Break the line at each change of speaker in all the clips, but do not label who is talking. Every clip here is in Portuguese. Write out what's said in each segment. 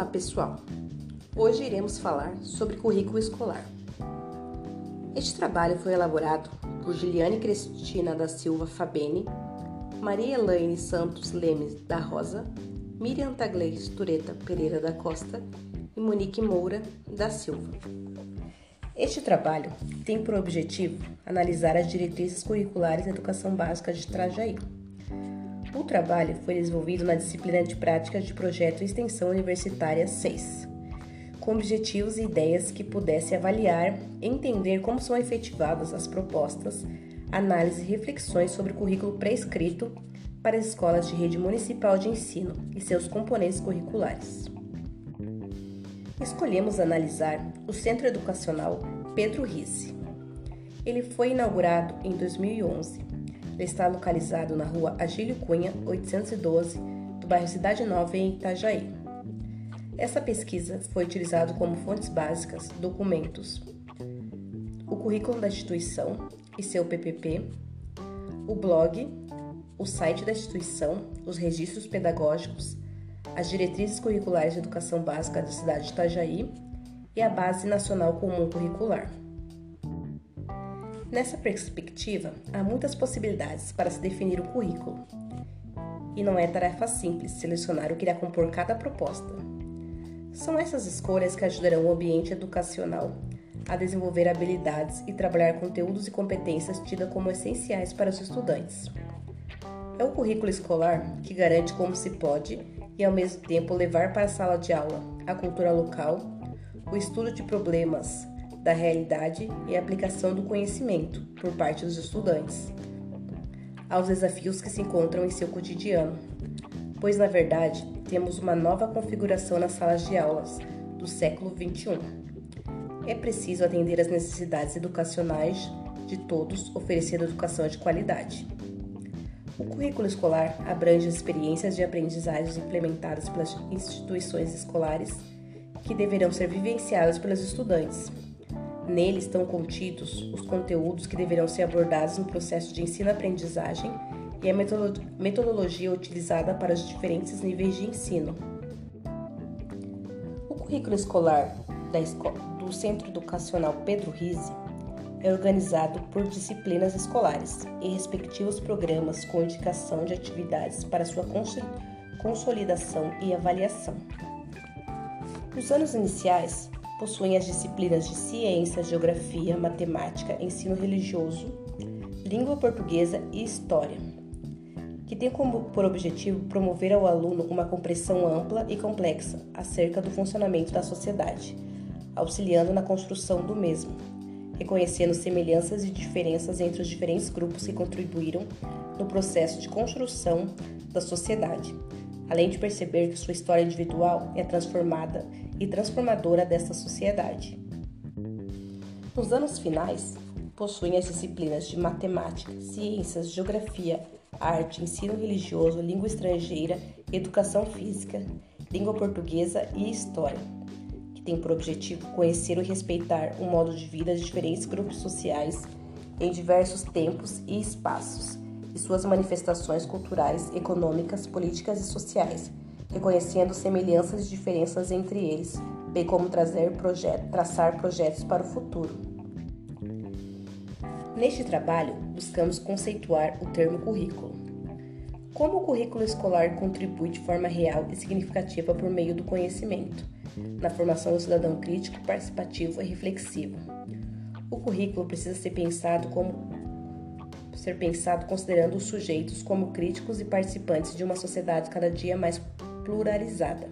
Olá pessoal! Hoje iremos falar sobre currículo escolar. Este trabalho foi elaborado por Giliane Cristina da Silva Fabene, Maria Elaine Santos Lemes da Rosa, Miriam Taglei Tureta Pereira da Costa e Monique Moura da Silva. Este trabalho tem por objetivo analisar as diretrizes curriculares da educação básica de Trajaí. O trabalho foi desenvolvido na disciplina de práticas de projeto extensão universitária 6, com objetivos e ideias que pudesse avaliar entender como são efetivadas as propostas, análise e reflexões sobre o currículo pré-escrito para as escolas de rede municipal de ensino e seus componentes curriculares. Escolhemos analisar o Centro Educacional Pedro Risse. Ele foi inaugurado em 2011 está localizado na rua Agílio Cunha, 812, do bairro Cidade Nova, em Itajaí. Essa pesquisa foi utilizada como fontes básicas documentos, o currículo da instituição e seu PPP, o blog, o site da instituição, os registros pedagógicos, as diretrizes curriculares de educação básica da cidade de Itajaí e a Base Nacional Comum Curricular. Nessa perspectiva, há muitas possibilidades para se definir o currículo. E não é tarefa simples selecionar o que irá compor cada proposta. São essas escolhas que ajudarão o ambiente educacional a desenvolver habilidades e trabalhar conteúdos e competências tidas como essenciais para os estudantes. É o currículo escolar que garante como se pode e ao mesmo tempo levar para a sala de aula a cultura local, o estudo de problemas da realidade e aplicação do conhecimento por parte dos estudantes aos desafios que se encontram em seu cotidiano, pois na verdade temos uma nova configuração nas salas de aulas do século XXI. É preciso atender às necessidades educacionais de todos, oferecendo educação de qualidade. O currículo escolar abrange as experiências de aprendizagem implementadas pelas instituições escolares que deverão ser vivenciadas pelos estudantes Nele estão contidos os conteúdos que deverão ser abordados no processo de ensino-aprendizagem e a metodologia utilizada para os diferentes níveis de ensino. O currículo escolar do Centro Educacional Pedro Rizzi é organizado por disciplinas escolares e respectivos programas com indicação de atividades para sua consolidação e avaliação. Nos anos iniciais, possuem as disciplinas de ciência, geografia, matemática, ensino religioso, língua portuguesa e história, que tem como por objetivo promover ao aluno uma compreensão ampla e complexa acerca do funcionamento da sociedade, auxiliando na construção do mesmo, reconhecendo semelhanças e diferenças entre os diferentes grupos que contribuíram no processo de construção da sociedade, além de perceber que sua história individual é transformada e transformadora desta sociedade. Nos anos finais, possuem as disciplinas de matemática, ciências, geografia, arte, ensino religioso, língua estrangeira, educação física, língua portuguesa e história, que tem por objetivo conhecer e respeitar o modo de vida de diferentes grupos sociais em diversos tempos e espaços e suas manifestações culturais, econômicas, políticas e sociais, reconhecendo semelhanças e diferenças entre eles, bem como trazer traçar projetos para o futuro. Neste trabalho, buscamos conceituar o termo currículo. Como o currículo escolar contribui de forma real e significativa por meio do conhecimento, na formação do cidadão crítico, participativo e reflexivo. O currículo precisa ser pensado como ser pensado considerando os sujeitos como críticos e participantes de uma sociedade cada dia mais pluralizada.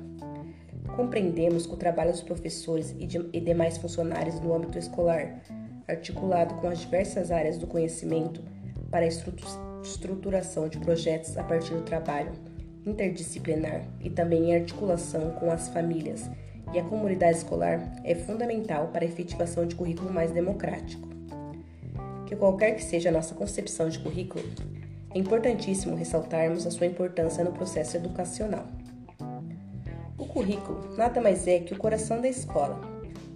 Compreendemos que o trabalho dos professores e, de, e demais funcionários no âmbito escolar, articulado com as diversas áreas do conhecimento para a estruturação de projetos a partir do trabalho interdisciplinar e também em articulação com as famílias e a comunidade escolar, é fundamental para a efetivação de currículo mais democrático. Que qualquer que seja a nossa concepção de currículo, é importantíssimo ressaltarmos a sua importância no processo educacional. Currículo nada mais é que o coração da escola,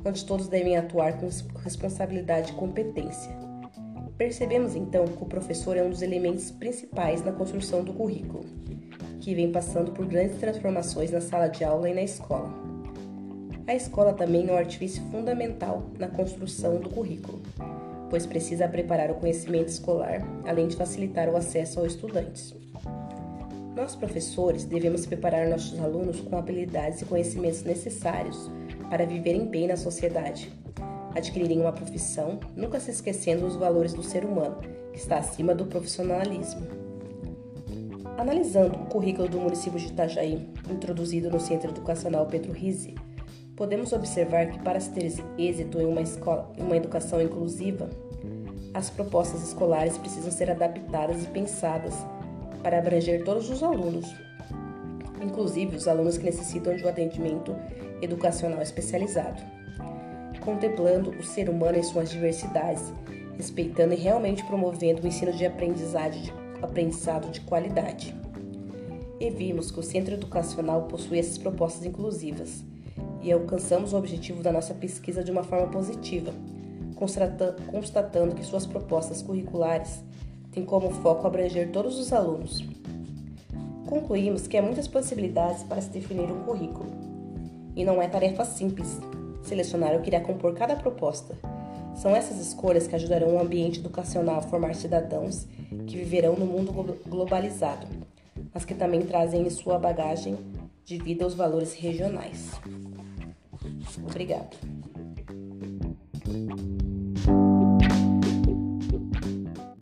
onde todos devem atuar com responsabilidade e competência. Percebemos então que o professor é um dos elementos principais na construção do currículo, que vem passando por grandes transformações na sala de aula e na escola, A escola também é um artifício fundamental na construção do currículo, pois precisa preparar o conhecimento escolar, além de facilitar o acesso aos estudantes. Nós, professores, devemos preparar nossos alunos com habilidades e conhecimentos necessários para viverem bem na sociedade, adquirirem uma profissão, nunca se esquecendo dos valores do ser humano, que está acima do profissionalismo. Analisando o currículo do município de Itajaí, introduzido no Centro Educacional Pedro Rizzi, podemos observar que para se ter êxito em uma, escola, uma educação inclusiva, as propostas escolares precisam ser adaptadas e pensadas para abranger todos os alunos, inclusive os alunos que necessitam de um atendimento educacional especializado, contemplando o ser humano em suas diversidades, respeitando e realmente promovendo o ensino de aprendizado de, aprendizado de qualidade. E vimos que o centro educacional possui essas propostas inclusivas e alcançamos o objetivo da nossa pesquisa de uma forma positiva, constatando que suas propostas curriculares tem como foco abranger todos os alunos. Concluímos que há muitas possibilidades para se definir um currículo, e não é tarefa simples selecionar o que irá compor cada proposta. São essas escolhas que ajudarão o ambiente educacional a formar cidadãos que viverão no mundo globalizado, mas que também trazem em sua bagagem de vida os valores regionais. Obrigada.